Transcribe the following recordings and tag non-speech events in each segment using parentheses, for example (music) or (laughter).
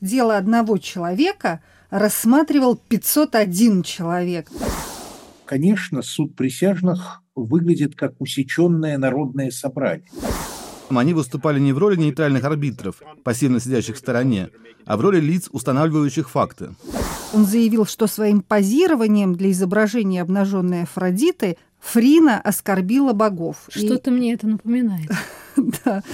дело одного человека рассматривал 501 человек. Конечно, суд присяжных выглядит как усеченное народное собрание. Они выступали не в роли нейтральных арбитров, пассивно сидящих в стороне, а в роли лиц, устанавливающих факты. Он заявил, что своим позированием для изображения обнаженной Афродиты Фрина оскорбила богов. Что-то И... мне это напоминает. (laughs) Да.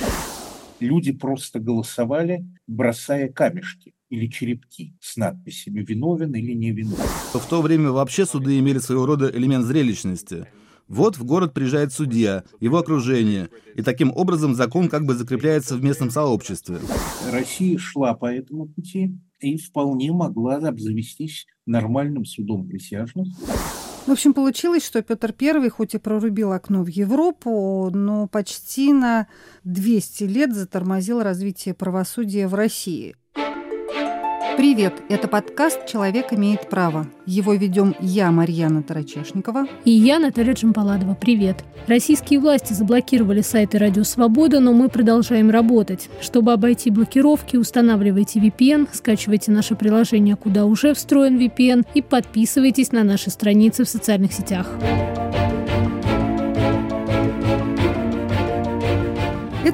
Люди просто голосовали, бросая камешки или черепки с надписями «виновен» или «не виновен». В то время вообще суды имели своего рода элемент зрелищности. Вот в город приезжает судья, его окружение, и таким образом закон как бы закрепляется в местном сообществе. Россия шла по этому пути и вполне могла обзавестись нормальным судом присяжных. В общем, получилось, что Петр I хоть и прорубил окно в Европу, но почти на 200 лет затормозил развитие правосудия в России. Привет! Это подкаст «Человек имеет право». Его ведем я, Марьяна Тарачешникова. И я, Наталья Джампаладова. Привет! Российские власти заблокировали сайты «Радио Свобода», но мы продолжаем работать. Чтобы обойти блокировки, устанавливайте VPN, скачивайте наше приложение, куда уже встроен VPN, и подписывайтесь на наши страницы в социальных сетях.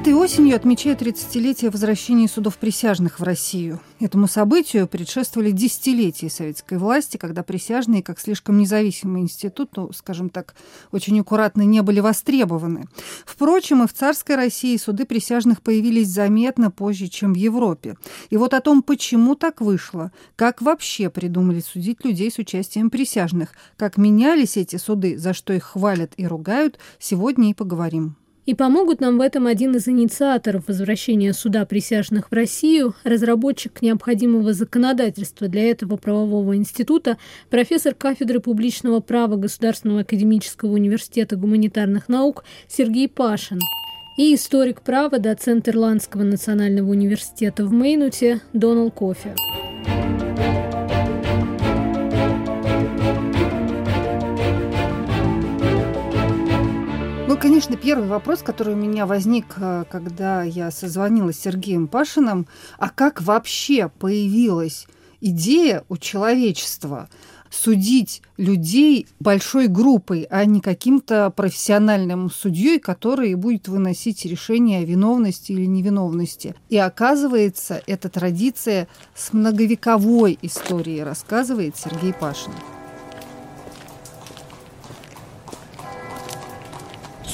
Этой осенью отмечают 30-летие возвращения судов присяжных в Россию. Этому событию предшествовали десятилетия советской власти, когда присяжные, как слишком независимый институт, ну, скажем так, очень аккуратно не были востребованы. Впрочем, и в царской России суды присяжных появились заметно позже, чем в Европе. И вот о том, почему так вышло, как вообще придумали судить людей с участием присяжных, как менялись эти суды, за что их хвалят и ругают, сегодня и поговорим. И помогут нам в этом один из инициаторов возвращения суда присяжных в Россию, разработчик необходимого законодательства для этого правового института, профессор кафедры публичного права Государственного академического университета гуманитарных наук Сергей Пашин и историк права, доцент Ирландского национального университета в Мейнуте Донал Кофе. Конечно, первый вопрос, который у меня возник, э, когда я созвонилась с Сергеем Пашиным, а как вообще появилась идея у человечества судить людей большой группой, а не каким-то профессиональным судьей, который будет выносить решение о виновности или невиновности. И оказывается, эта традиция с многовековой историей, рассказывает Сергей Пашин.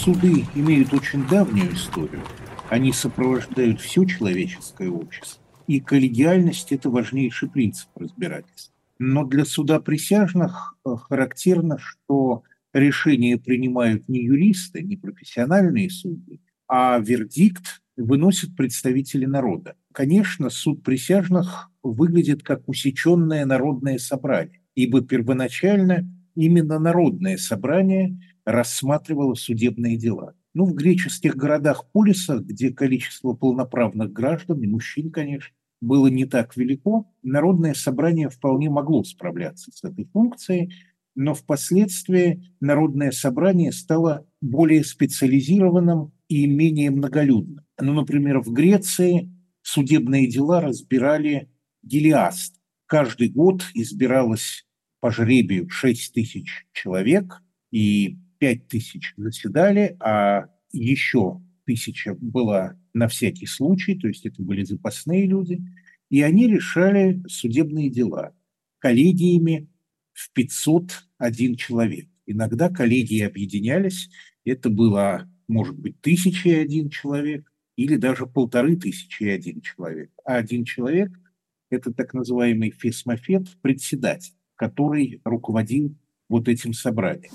Суды имеют очень давнюю историю. Они сопровождают все человеческое общество. И коллегиальность – это важнейший принцип разбирательства. Но для суда присяжных э, характерно, что решения принимают не юристы, не профессиональные судьи, а вердикт выносят представители народа. Конечно, суд присяжных выглядит как усеченное народное собрание, ибо первоначально именно народное собрание рассматривала судебные дела. Ну, в греческих городах-полисах, где количество полноправных граждан, и мужчин, конечно, было не так велико, народное собрание вполне могло справляться с этой функцией, но впоследствии народное собрание стало более специализированным и менее многолюдным. Ну, например, в Греции судебные дела разбирали гелиаст. Каждый год избиралось по жребию 6 тысяч человек, и пять тысяч заседали, а еще тысяча была на всякий случай, то есть это были запасные люди, и они решали судебные дела коллегиями в 501 человек. Иногда коллегии объединялись, это было, может быть, тысяча и один человек или даже полторы тысячи и один человек. А один человек – это так называемый фесмофет, председатель, который руководил вот этим собранием.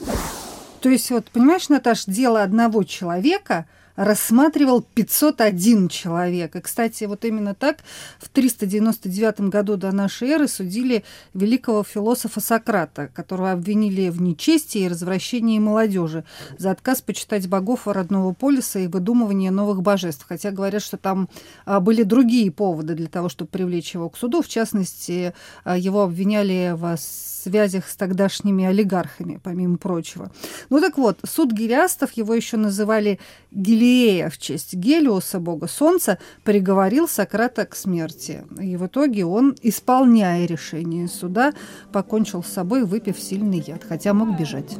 То есть, вот, понимаешь, Наташ, дело одного человека – рассматривал 501 человек. И, кстати, вот именно так в 399 году до нашей эры судили великого философа Сократа, которого обвинили в нечестии и развращении молодежи за отказ почитать богов родного полиса и выдумывание новых божеств. Хотя говорят, что там а, были другие поводы для того, чтобы привлечь его к суду. В частности, а, его обвиняли в связях с тогдашними олигархами, помимо прочего. Ну так вот, суд Гириастов, его еще называли Гили Гелиея в честь Гелиуса, бога солнца, приговорил Сократа к смерти. И в итоге он, исполняя решение суда, покончил с собой, выпив сильный яд, хотя мог бежать.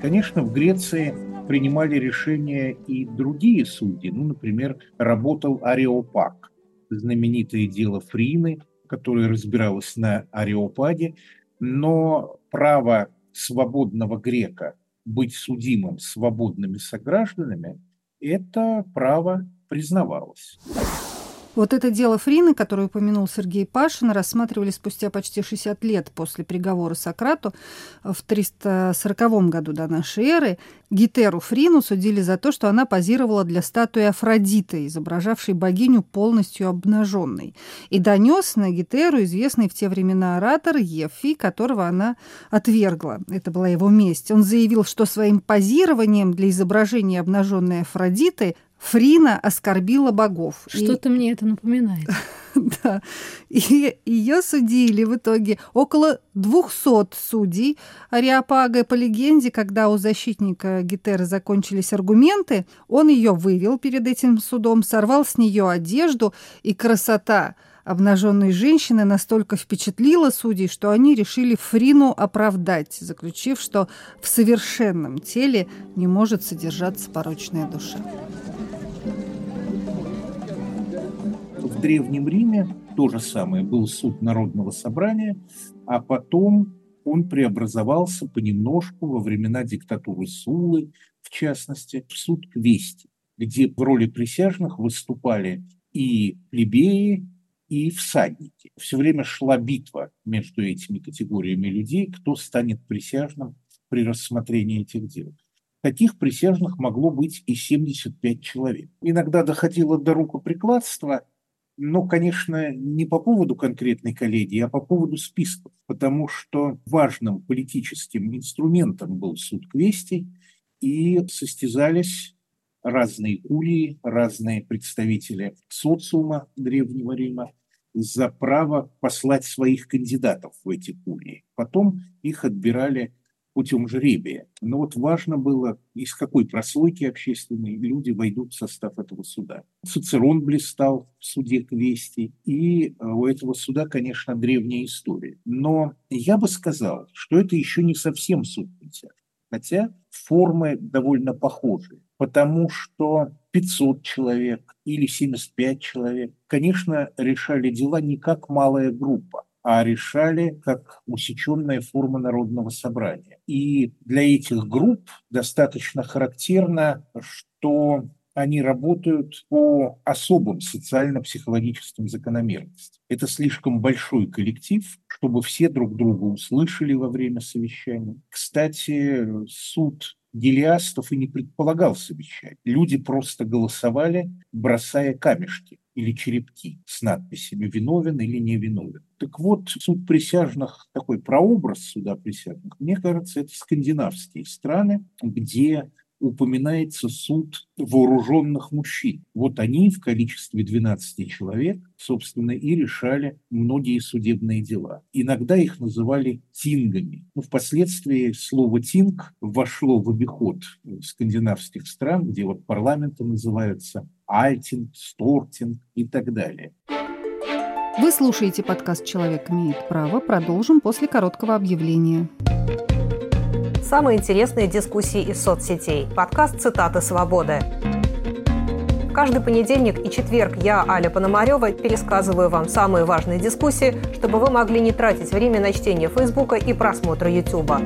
Конечно, в Греции принимали решения и другие судьи. Ну, например, работал Ареопаг, знаменитое дело Фрины, которое разбиралось на Ареопаге, но право свободного грека быть судимым свободными согражданами, это право признавалось. Вот это дело Фрины, которое упомянул Сергей Пашин, рассматривали спустя почти 60 лет после приговора Сократу в 340 году до нашей эры. Гитеру Фрину судили за то, что она позировала для статуи Афродиты, изображавшей богиню полностью обнаженной. И донес на Гитеру известный в те времена оратор Ефи, которого она отвергла. Это была его месть. Он заявил, что своим позированием для изображения обнаженной Афродиты Фрина оскорбила богов. Что-то и... мне это напоминает. (laughs) да. И ее судили в итоге около 200 судей. Ариапага, по легенде, когда у защитника Гетеры закончились аргументы, он ее вывел перед этим судом, сорвал с нее одежду, и красота обнаженной женщины настолько впечатлила судей, что они решили Фрину оправдать, заключив, что в совершенном теле не может содержаться порочная душа. Древнем Риме то же самое. Был суд Народного собрания, а потом он преобразовался понемножку во времена диктатуры Сулы, в частности, в суд Квести, где в роли присяжных выступали и плебеи, и всадники. Все время шла битва между этими категориями людей, кто станет присяжным при рассмотрении этих дел. Таких присяжных могло быть и 75 человек. Иногда доходило до рукоприкладства, но, конечно, не по поводу конкретной коллегии, а по поводу списков, потому что важным политическим инструментом был суд Квестий, и состязались разные кулии, разные представители социума Древнего Рима за право послать своих кандидатов в эти кулии. Потом их отбирали путем жребия. Но вот важно было, из какой прослойки общественной люди войдут в состав этого суда. Цицерон блистал в суде Квести, и э, у этого суда, конечно, древняя история. Но я бы сказал, что это еще не совсем суд присяжных, хотя формы довольно похожие, потому что 500 человек или 75 человек, конечно, решали дела не как малая группа, а решали как усеченная форма народного собрания. И для этих групп достаточно характерно, что они работают по особым социально-психологическим закономерностям. Это слишком большой коллектив, чтобы все друг друга услышали во время совещания. Кстати, суд Гелиастов и не предполагал совещать. Люди просто голосовали, бросая камешки или черепки с надписями «виновен» или «не виновен». Так вот, суд присяжных, такой прообраз суда присяжных, мне кажется, это скандинавские страны, где упоминается суд вооруженных мужчин. Вот они в количестве 12 человек, собственно, и решали многие судебные дела. Иногда их называли тингами. Но впоследствии слово «тинг» вошло в обиход скандинавских стран, где вот парламенты называются Альтинг, Стортинг и так далее. Вы слушаете подкаст «Человек имеет право». Продолжим после короткого объявления. Самые интересные дискуссии из соцсетей. Подкаст «Цитаты свободы». Каждый понедельник и четверг я, Аля Пономарева, пересказываю вам самые важные дискуссии, чтобы вы могли не тратить время на чтение Фейсбука и просмотра Ютуба.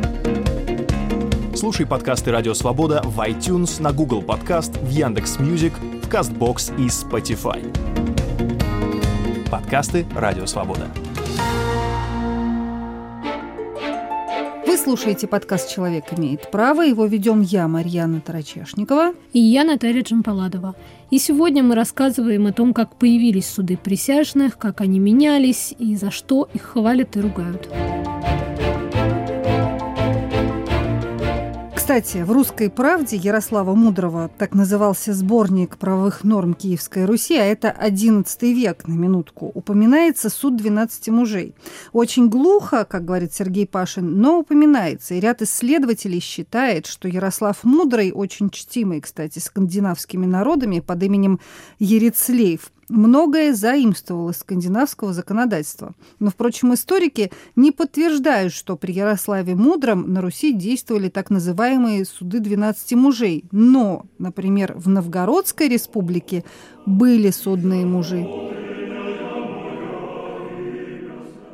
Слушай подкасты «Радио Свобода» в iTunes, на Google Podcasts, в Яндекс Music, в Castbox и Spotify. Подкасты «Радио Свобода». Слушаете подкаст «Человек имеет право». Его ведем я, Марьяна Тарачешникова. И я, Наталья Джампаладова. И сегодня мы рассказываем о том, как появились суды присяжных, как они менялись и за что их хвалят и ругают. Кстати, в «Русской правде» Ярослава Мудрого так назывался сборник правовых норм Киевской Руси, а это XI век, на минутку, упоминается суд 12 мужей. Очень глухо, как говорит Сергей Пашин, но упоминается. И ряд исследователей считает, что Ярослав Мудрый, очень чтимый, кстати, скандинавскими народами под именем Ерицлеев, многое заимствовал из скандинавского законодательства. Но, впрочем, историки не подтверждают, что при Ярославе Мудром на Руси действовали так называемые суды 12 мужей. Но, например, в Новгородской республике были судные мужи.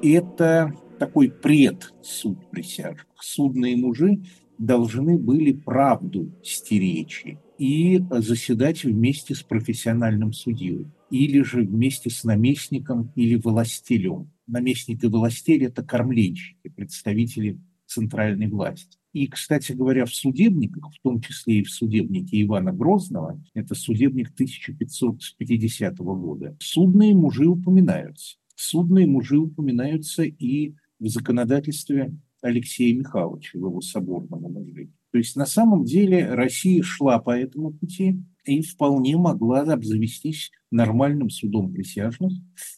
Это такой предсуд присяжных. Судные мужи должны были правду стеречь и заседать вместе с профессиональным судьей или же вместе с наместником или властелем. Наместник и властель – это кормленщики, представители центральной власти. И, кстати говоря, в судебниках, в том числе и в судебнике Ивана Грозного, это судебник 1550 года, судные мужи упоминаются. Судные мужи упоминаются и в законодательстве Алексея Михайловича, в его соборном умножении. То есть на самом деле Россия шла по этому пути, и вполне могла обзавестись нормальным судом присяжных,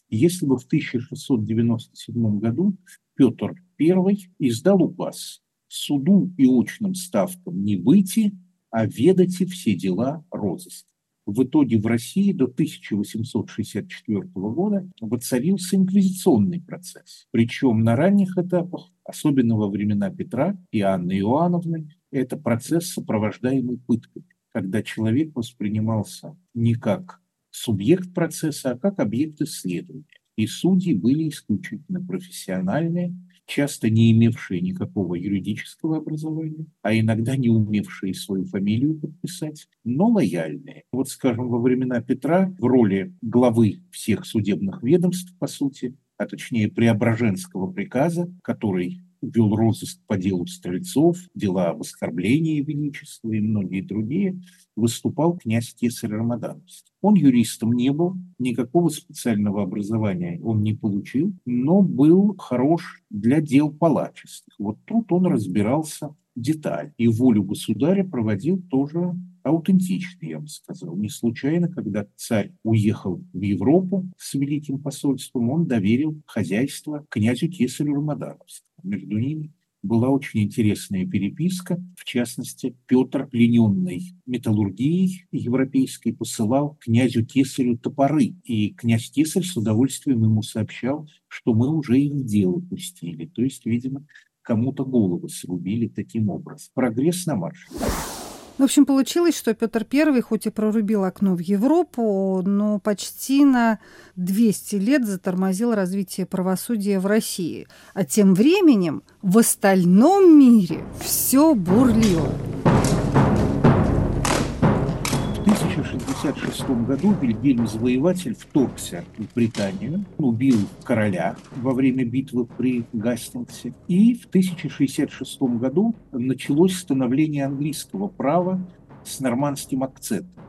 если бы в 1697 году Петр I издал указ суду и очным ставкам не выйти, а ведайте все дела розыска. В итоге в России до 1864 года воцарился инквизиционный процесс. Причем на ранних этапах, особенно во времена Петра и Анны Иоанновны, это процесс, сопровождаемый пытками когда человек воспринимался не как субъект процесса, а как объект исследования. И судьи были исключительно профессиональные, часто не имевшие никакого юридического образования, а иногда не умевшие свою фамилию подписать, но лояльные. Вот, скажем, во времена Петра в роли главы всех судебных ведомств, по сути, а точнее Преображенского приказа, который вел розыск по делу Стрельцов, дела об оскорблении Величества и многие другие, выступал князь Кесарь Рамадановский. Он юристом не был, никакого специального образования он не получил, но был хорош для дел палаческих. Вот тут он разбирался деталь. И волю государя проводил тоже аутентичный, я бы сказал. Не случайно, когда царь уехал в Европу с великим посольством, он доверил хозяйство князю Кесарю Рамадановскому. Между ними была очень интересная переписка. В частности, Петр, плененный металлургией европейской, посылал князю Кесарю топоры. И князь Кесарь с удовольствием ему сообщал, что мы уже их в дело пустили. То есть, видимо, кому-то голову срубили таким образом. Прогресс на марше. В общем, получилось, что Петр I хоть и прорубил окно в Европу, но почти на 200 лет затормозил развитие правосудия в России. А тем временем в остальном мире все бурлило. 1066 году Вильгельм Завоеватель вторгся в Британию, убил короля во время битвы при Гастингсе. И в 1066 году началось становление английского права с нормандским акцентом,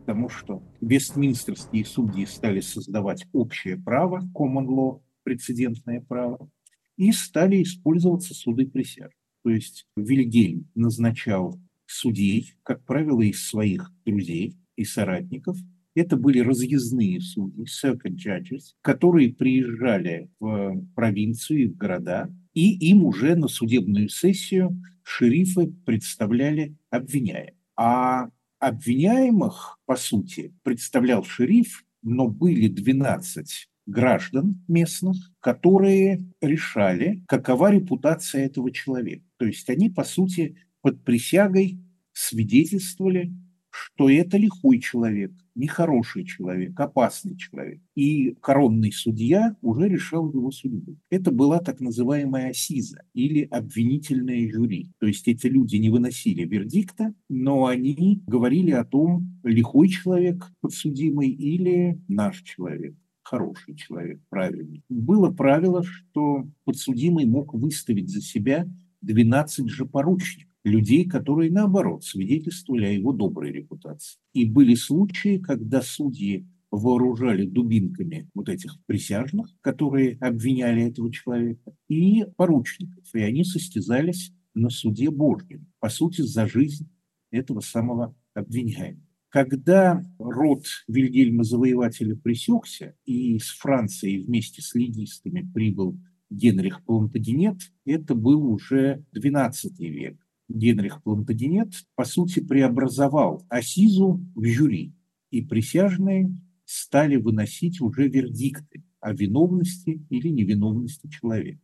потому что вестминстерские судьи стали создавать общее право, common law, прецедентное право, и стали использоваться суды присяжных. То есть Вильгельм назначал судей, как правило, из своих друзей и соратников. Это были разъездные судьи, second judges, которые приезжали в провинцию и в города, и им уже на судебную сессию шерифы представляли обвиняемых. А обвиняемых, по сути, представлял шериф, но были 12 граждан местных, которые решали, какова репутация этого человека. То есть они, по сути, под присягой свидетельствовали, что это лихой человек, нехороший человек, опасный человек. И коронный судья уже решал его судьбу. Это была так называемая СИЗа или обвинительное жюри. То есть эти люди не выносили вердикта, но они говорили о том, лихой человек подсудимый или наш человек хороший человек, правильный. Было правило, что подсудимый мог выставить за себя 12 же поручников людей, которые, наоборот, свидетельствовали о его доброй репутации. И были случаи, когда судьи вооружали дубинками вот этих присяжных, которые обвиняли этого человека, и поручников. И они состязались на суде Божьем, по сути, за жизнь этого самого обвиняемого. Когда род Вильгельма Завоевателя пресекся, и из Франции вместе с легистами прибыл Генрих Плантагенет, это был уже XII век. Генрих Плантагенет, по сути, преобразовал Асизу в жюри, и присяжные стали выносить уже вердикты о виновности или невиновности человека.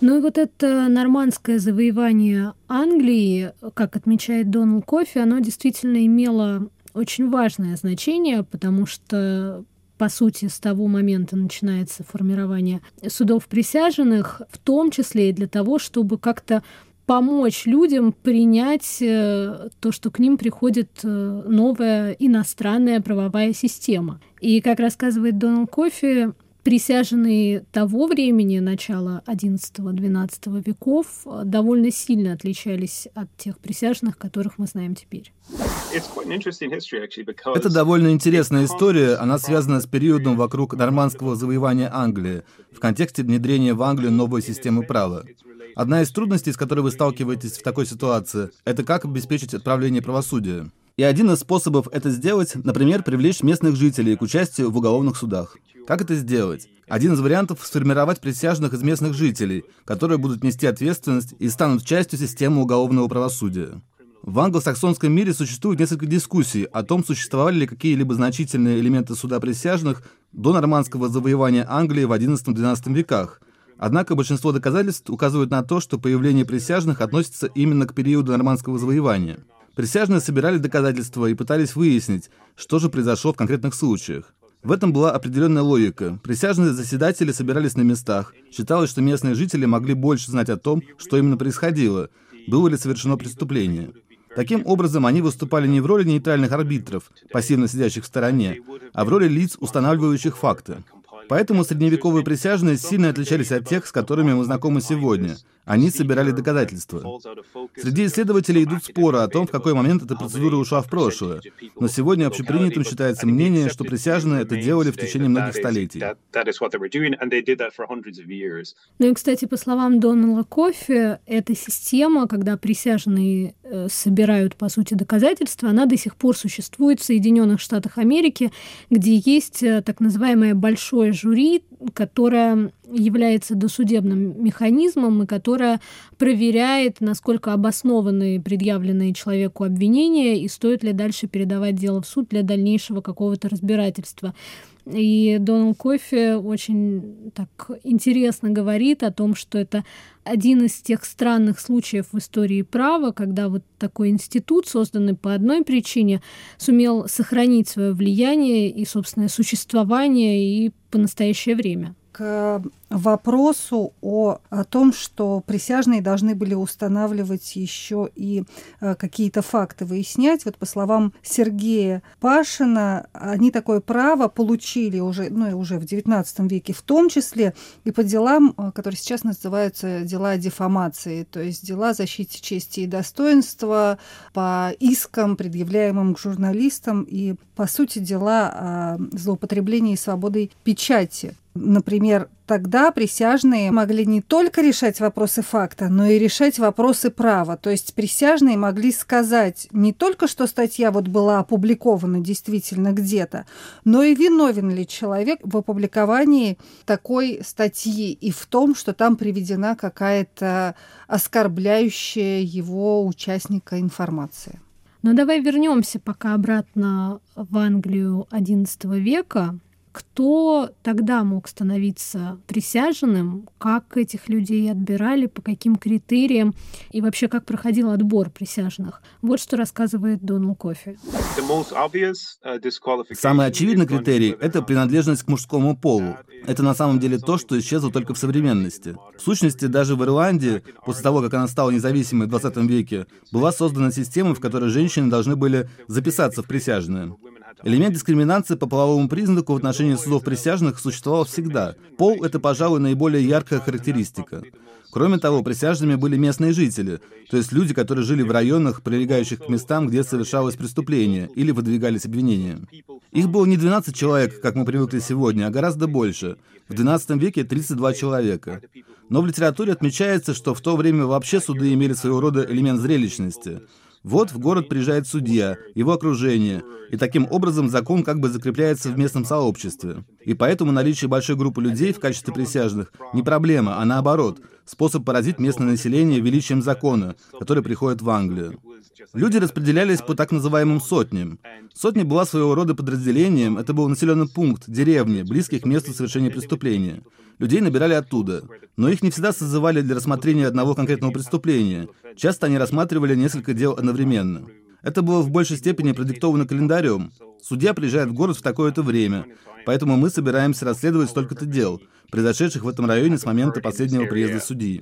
Ну и вот это нормандское завоевание Англии, как отмечает Доналд Кофи, оно действительно имело очень важное значение, потому что по сути, с того момента начинается формирование судов присяжных, в том числе и для того, чтобы как-то помочь людям принять э, то, что к ним приходит э, новая иностранная правовая система. И, как рассказывает Доналд Кофи, присяжные того времени, начала XI-XII веков, довольно сильно отличались от тех присяжных, которых мы знаем теперь. Это довольно интересная история. Она связана с периодом вокруг нормандского завоевания Англии в контексте внедрения в Англию новой системы права. Одна из трудностей, с которой вы сталкиваетесь в такой ситуации, это как обеспечить отправление правосудия. И один из способов это сделать, например, привлечь местных жителей к участию в уголовных судах. Как это сделать? Один из вариантов — сформировать присяжных из местных жителей, которые будут нести ответственность и станут частью системы уголовного правосудия. В англосаксонском мире существует несколько дискуссий о том, существовали ли какие-либо значительные элементы суда присяжных до нормандского завоевания Англии в XI-XII веках. Однако большинство доказательств указывают на то, что появление присяжных относится именно к периоду нормандского завоевания. Присяжные собирали доказательства и пытались выяснить, что же произошло в конкретных случаях. В этом была определенная логика. Присяжные заседатели собирались на местах. Считалось, что местные жители могли больше знать о том, что именно происходило, было ли совершено преступление. Таким образом, они выступали не в роли нейтральных арбитров, пассивно сидящих в стороне, а в роли лиц, устанавливающих факты. Поэтому средневековые присяжные сильно отличались от тех, с которыми мы знакомы сегодня. Они собирали доказательства. Среди исследователей идут споры о том, в какой момент эта процедура ушла в прошлое. Но сегодня общепринятым считается мнение, что присяжные это делали в течение многих столетий. Ну и, кстати, по словам Донала Кофи, эта система, когда присяжные э, собирают, по сути, доказательства, она до сих пор существует в Соединенных Штатах Америки, где есть э, так называемое большое жюри, которое является досудебным механизмом и которая проверяет, насколько обоснованы предъявленные человеку обвинения и стоит ли дальше передавать дело в суд для дальнейшего какого-то разбирательства. И Доналд Кофе очень так интересно говорит о том, что это один из тех странных случаев в истории права, когда вот такой институт, созданный по одной причине, сумел сохранить свое влияние и собственное существование и по настоящее время к вопросу о, о том, что присяжные должны были устанавливать еще и э, какие-то факты выяснять. Вот по словам Сергея Пашина, они такое право получили уже, ну, уже в XIX веке, в том числе и по делам, э, которые сейчас называются дела дефамации, то есть дела защиты чести и достоинства по искам, предъявляемым к журналистам, и, по сути, дела о злоупотреблении свободой печати. Например, тогда присяжные могли не только решать вопросы факта, но и решать вопросы права. То есть присяжные могли сказать не только, что статья вот была опубликована действительно где-то, но и виновен ли человек в опубликовании такой статьи и в том, что там приведена какая-то оскорбляющая его участника информация. Но давай вернемся пока обратно в Англию XI века кто тогда мог становиться присяжным, как этих людей отбирали, по каким критериям и вообще как проходил отбор присяжных. Вот что рассказывает Донал Кофи. Uh, Самый очевидный критерий — это принадлежность к мужскому полу. Это на самом деле то, что исчезло только в современности. В сущности, даже в Ирландии, после того, как она стала независимой в 20 веке, была создана система, в которой женщины должны были записаться в присяжные. Элемент дискриминации по половому признаку в отношении судов присяжных существовал всегда. Пол — это, пожалуй, наиболее яркая характеристика. Кроме того, присяжными были местные жители, то есть люди, которые жили в районах, прилегающих к местам, где совершалось преступление или выдвигались обвинения. Их было не 12 человек, как мы привыкли сегодня, а гораздо больше. В XII веке 32 человека. Но в литературе отмечается, что в то время вообще суды имели своего рода элемент зрелищности. Вот в город приезжает судья, его окружение, и таким образом закон как бы закрепляется в местном сообществе. И поэтому наличие большой группы людей в качестве присяжных не проблема, а наоборот, способ поразить местное население величием закона, который приходит в Англию. Люди распределялись по так называемым сотням. Сотня была своего рода подразделением, это был населенный пункт, деревни, близкий к месту совершения преступления. Людей набирали оттуда, но их не всегда созывали для рассмотрения одного конкретного преступления. Часто они рассматривали несколько дел одновременно. Это было в большей степени продиктовано календарем. Судья приезжает в город в такое-то время, поэтому мы собираемся расследовать столько-то дел произошедших в этом районе с момента последнего приезда судьи.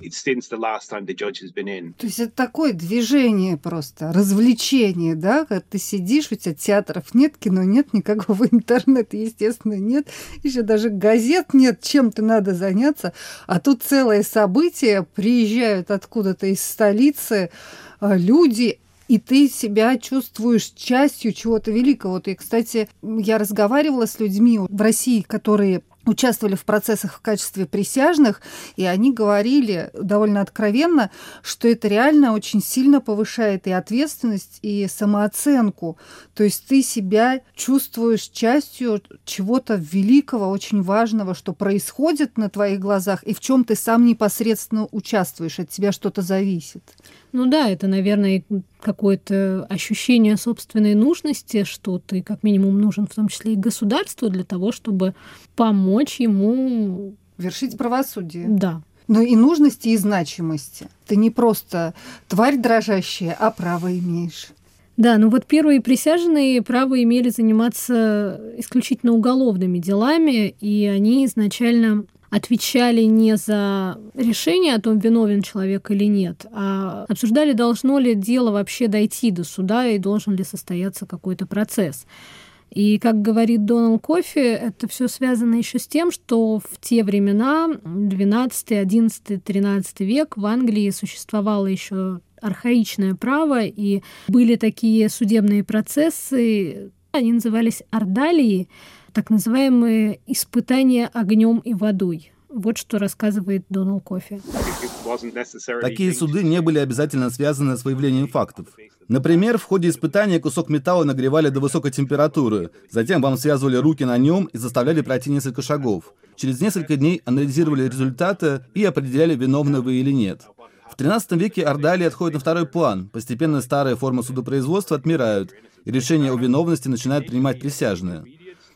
То есть это такое движение просто, развлечение, да, когда ты сидишь, у тебя театров нет, кино нет, никакого (laughs) интернета, естественно, нет, еще даже газет нет, чем-то надо заняться, а тут целое событие, приезжают откуда-то из столицы а, люди, и ты себя чувствуешь частью чего-то великого. Вот, и, кстати, я разговаривала с людьми в России, которые участвовали в процессах в качестве присяжных, и они говорили довольно откровенно, что это реально очень сильно повышает и ответственность, и самооценку. То есть ты себя чувствуешь частью чего-то великого, очень важного, что происходит на твоих глазах, и в чем ты сам непосредственно участвуешь, от тебя что-то зависит. Ну да, это, наверное, какое-то ощущение собственной нужности, что ты как минимум нужен в том числе и государству для того, чтобы помочь ему... Вершить правосудие. Да. Но и нужности, и значимости. Ты не просто тварь дрожащая, а право имеешь. Да, ну вот первые присяжные право имели заниматься исключительно уголовными делами, и они изначально отвечали не за решение о том, виновен человек или нет, а обсуждали, должно ли дело вообще дойти до суда и должен ли состояться какой-то процесс. И, как говорит Дональд Кофи, это все связано еще с тем, что в те времена, 12, 11, 13 век, в Англии существовало еще архаичное право, и были такие судебные процессы, они назывались ордалии, так называемые испытания огнем и водой. Вот что рассказывает Доналд Кофи. Такие суды не были обязательно связаны с выявлением фактов. Например, в ходе испытания кусок металла нагревали до высокой температуры, затем вам связывали руки на нем и заставляли пройти несколько шагов. Через несколько дней анализировали результаты и определяли, виновны вы или нет. В 13 веке ордалии отходят на второй план, постепенно старые формы судопроизводства отмирают, и решение о виновности начинают принимать присяжные.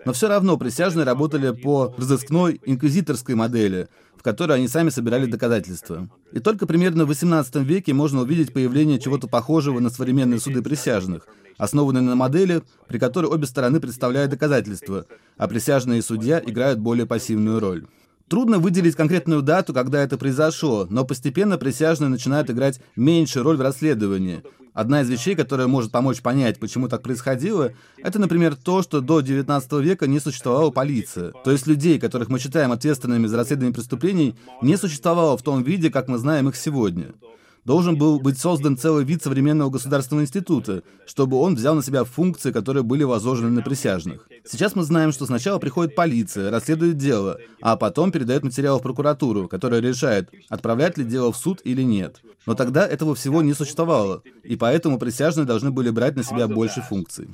Но все равно присяжные работали по разыскной инквизиторской модели, в которой они сами собирали доказательства. И только примерно в XVIII веке можно увидеть появление чего-то похожего на современные суды присяжных, основанные на модели, при которой обе стороны представляют доказательства, а присяжные и судья играют более пассивную роль. Трудно выделить конкретную дату, когда это произошло, но постепенно присяжные начинают играть меньшую роль в расследовании, Одна из вещей, которая может помочь понять, почему так происходило, это, например, то, что до 19 века не существовала полиция. То есть людей, которых мы считаем ответственными за расследование преступлений, не существовало в том виде, как мы знаем их сегодня должен был быть создан целый вид современного государственного института, чтобы он взял на себя функции, которые были возложены на присяжных. Сейчас мы знаем, что сначала приходит полиция, расследует дело, а потом передает материал в прокуратуру, которая решает, отправлять ли дело в суд или нет. Но тогда этого всего не существовало, и поэтому присяжные должны были брать на себя больше функций.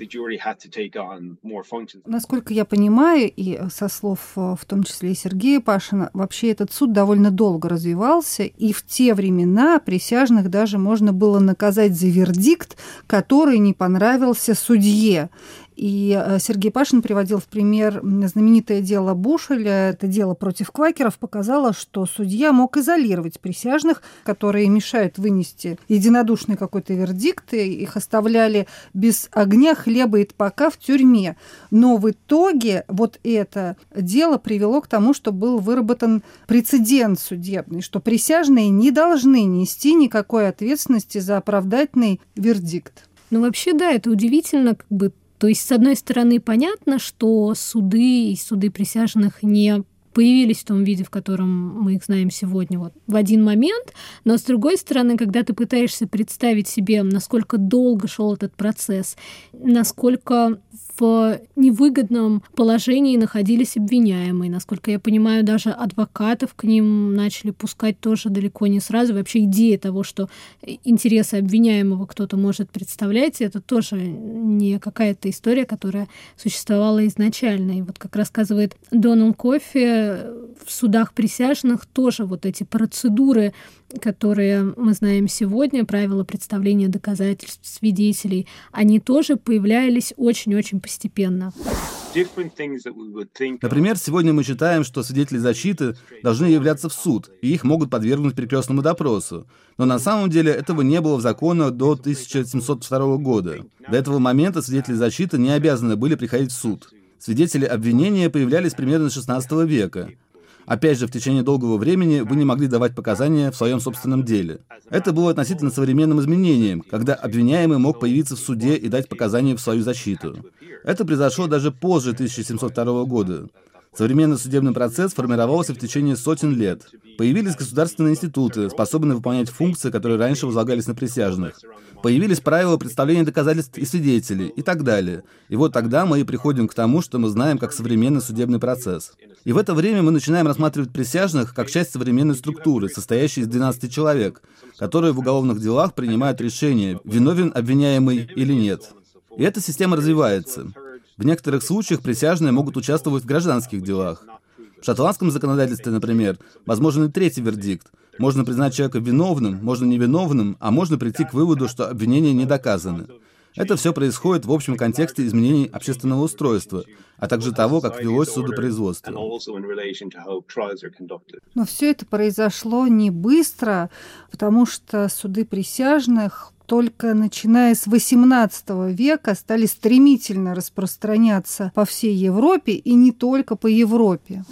Насколько я понимаю, и со слов э, в том числе и Сергея Пашина, вообще этот суд довольно долго развивался, и в те времена присяжных даже можно было наказать за вердикт, который не понравился судье. И э, Сергей Пашин приводил в пример знаменитое дело Бушеля. Это дело против квакеров показало, что судья мог изолировать присяжных, которые мешают вынести единодушный какой-то вердикт. И их оставляли без огня, хлеба и тпака в тюрьме. Но в итоге вот это дело привело к тому, что был выработан прецедент судебный, что присяжные не должны нести никакой ответственности за оправдательный вердикт. Ну, вообще, да, это удивительно, как бы То есть, с одной стороны, понятно, что суды и суды присяжных не появились в том виде, в котором мы их знаем сегодня, вот в один момент, но с другой стороны, когда ты пытаешься представить себе, насколько долго шел этот процесс, насколько в невыгодном положении находились обвиняемые. Насколько я понимаю, даже адвокатов к ним начали пускать тоже далеко не сразу. Вообще идея того, что интересы обвиняемого кто-то может представлять, это тоже не какая-то история, которая существовала изначально. И вот как рассказывает Донал Кофе, в судах присяжных тоже вот эти процедуры которые мы знаем сегодня, правила представления доказательств свидетелей, они тоже появлялись очень-очень постепенно. Например, сегодня мы считаем, что свидетели защиты должны являться в суд, и их могут подвергнуть перекрестному допросу. Но на самом деле этого не было в законах до 1702 года. До этого момента свидетели защиты не обязаны были приходить в суд. Свидетели обвинения появлялись примерно с XVI века. Опять же, в течение долгого времени вы не могли давать показания в своем собственном деле. Это было относительно современным изменением, когда обвиняемый мог появиться в суде и дать показания в свою защиту. Это произошло даже позже 1702 года. Современный судебный процесс формировался в течение сотен лет. Появились государственные институты, способные выполнять функции, которые раньше возлагались на присяжных. Появились правила представления доказательств и свидетелей и так далее. И вот тогда мы и приходим к тому, что мы знаем как современный судебный процесс. И в это время мы начинаем рассматривать присяжных как часть современной структуры, состоящей из 12 человек, которые в уголовных делах принимают решение, виновен обвиняемый или нет. И эта система развивается. В некоторых случаях присяжные могут участвовать в гражданских делах. В шотландском законодательстве, например, возможен и третий вердикт. Можно признать человека виновным, можно невиновным, а можно прийти к выводу, что обвинения не доказаны. Это все происходит в общем контексте изменений общественного устройства, а также того, как велось судопроизводство. Но все это произошло не быстро, потому что суды присяжных только начиная с XVIII века стали стремительно распространяться по всей Европе и не только по Европе.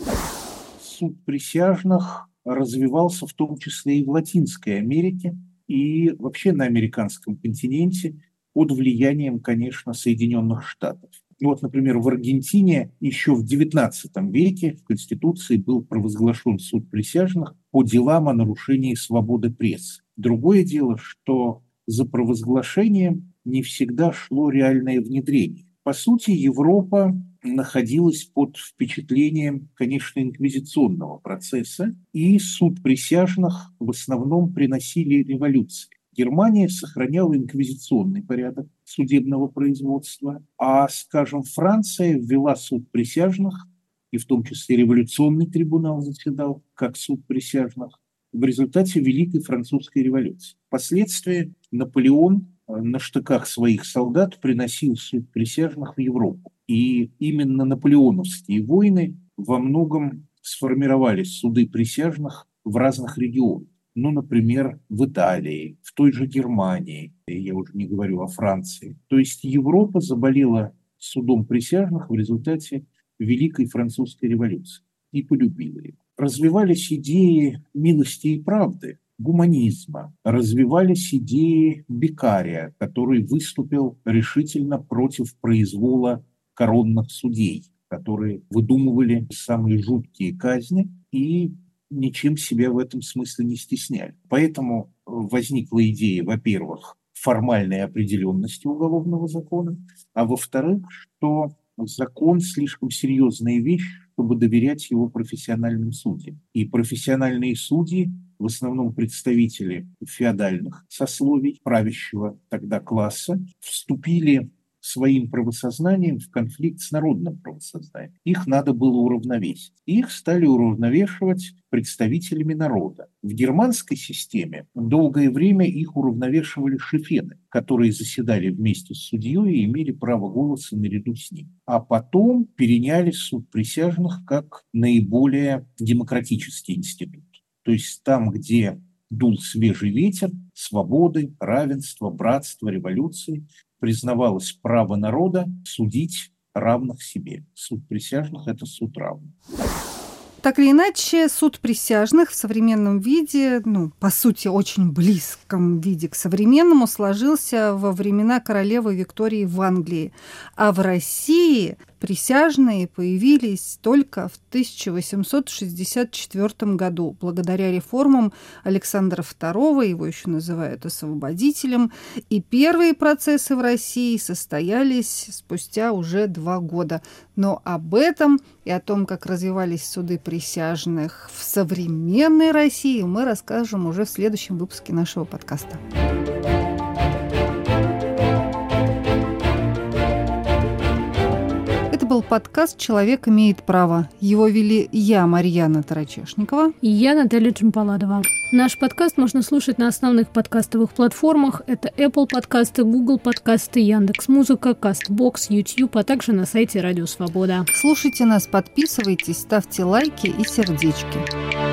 Суд присяжных развивался в том числе и в Латинской Америке, и вообще на американском континенте под влиянием, конечно, Соединенных Штатов. Вот, например, в Аргентине еще в XIX веке в Конституции был провозглашен суд присяжных по делам о нарушении свободы прессы. Другое дело, что за провозглашением не всегда шло реальное внедрение. По сути, Европа находилась под впечатлением, конечно, инквизиционного процесса, и суд присяжных в основном приносили революции. Германия сохраняла инквизиционный порядок судебного производства, а, скажем, Франция ввела суд присяжных, и в том числе революционный трибунал заседал как суд присяжных, в результате Великой Французской революции. Впоследствии Наполеон э, на штыках своих солдат приносил суд присяжных в Европу. И именно наполеоновские войны во многом сформировали суды присяжных в разных регионах. Ну, например, в Италии, в той же Германии, я уже не говорю о Франции. То есть Европа заболела судом присяжных в результате Великой Французской революции и полюбила его развивались идеи милости и правды, гуманизма, развивались идеи Бекария, который выступил решительно против произвола коронных судей, которые выдумывали самые жуткие казни и ничем себя в этом смысле не стесняли. Поэтому возникла идея, во-первых, формальной определенности уголовного закона, а во-вторых, что закон слишком серьезная вещь, чтобы доверять его профессиональным судьям. И профессиональные судьи, в основном представители феодальных сословий правящего тогда класса, вступили своим правосознанием в конфликт с народным правосознанием. Их надо было уравновесить. Их стали уравновешивать представителями народа. В германской системе долгое время их уравновешивали шефены, которые заседали вместе с судьей и имели право голоса наряду с ним. А потом переняли суд присяжных как наиболее демократический институт. То есть там, где дул свежий ветер свободы, равенства, братства, революции, признавалось право народа судить равных себе. Суд присяжных – это суд равных. Так или иначе, суд присяжных в современном виде, ну, по сути, очень близком виде к современному, сложился во времена королевы Виктории в Англии. А в России присяжные появились только в 1864 году, благодаря реформам Александра II, его еще называют освободителем, и первые процессы в России состоялись спустя уже два года. Но об этом и о том, как развивались суды присяжных в современной России, мы расскажем уже в следующем выпуске нашего подкаста. Был подкаст «Человек имеет право». Его вели я, Марьяна Тарачешникова. И я, Наталья Чемпаладова. Наш подкаст можно слушать на основных подкастовых платформах. Это Apple подкасты, Google подкасты, Яндекс Музыка, Castbox, YouTube, а также на сайте Радио Свобода. Слушайте нас, подписывайтесь, ставьте лайки и сердечки.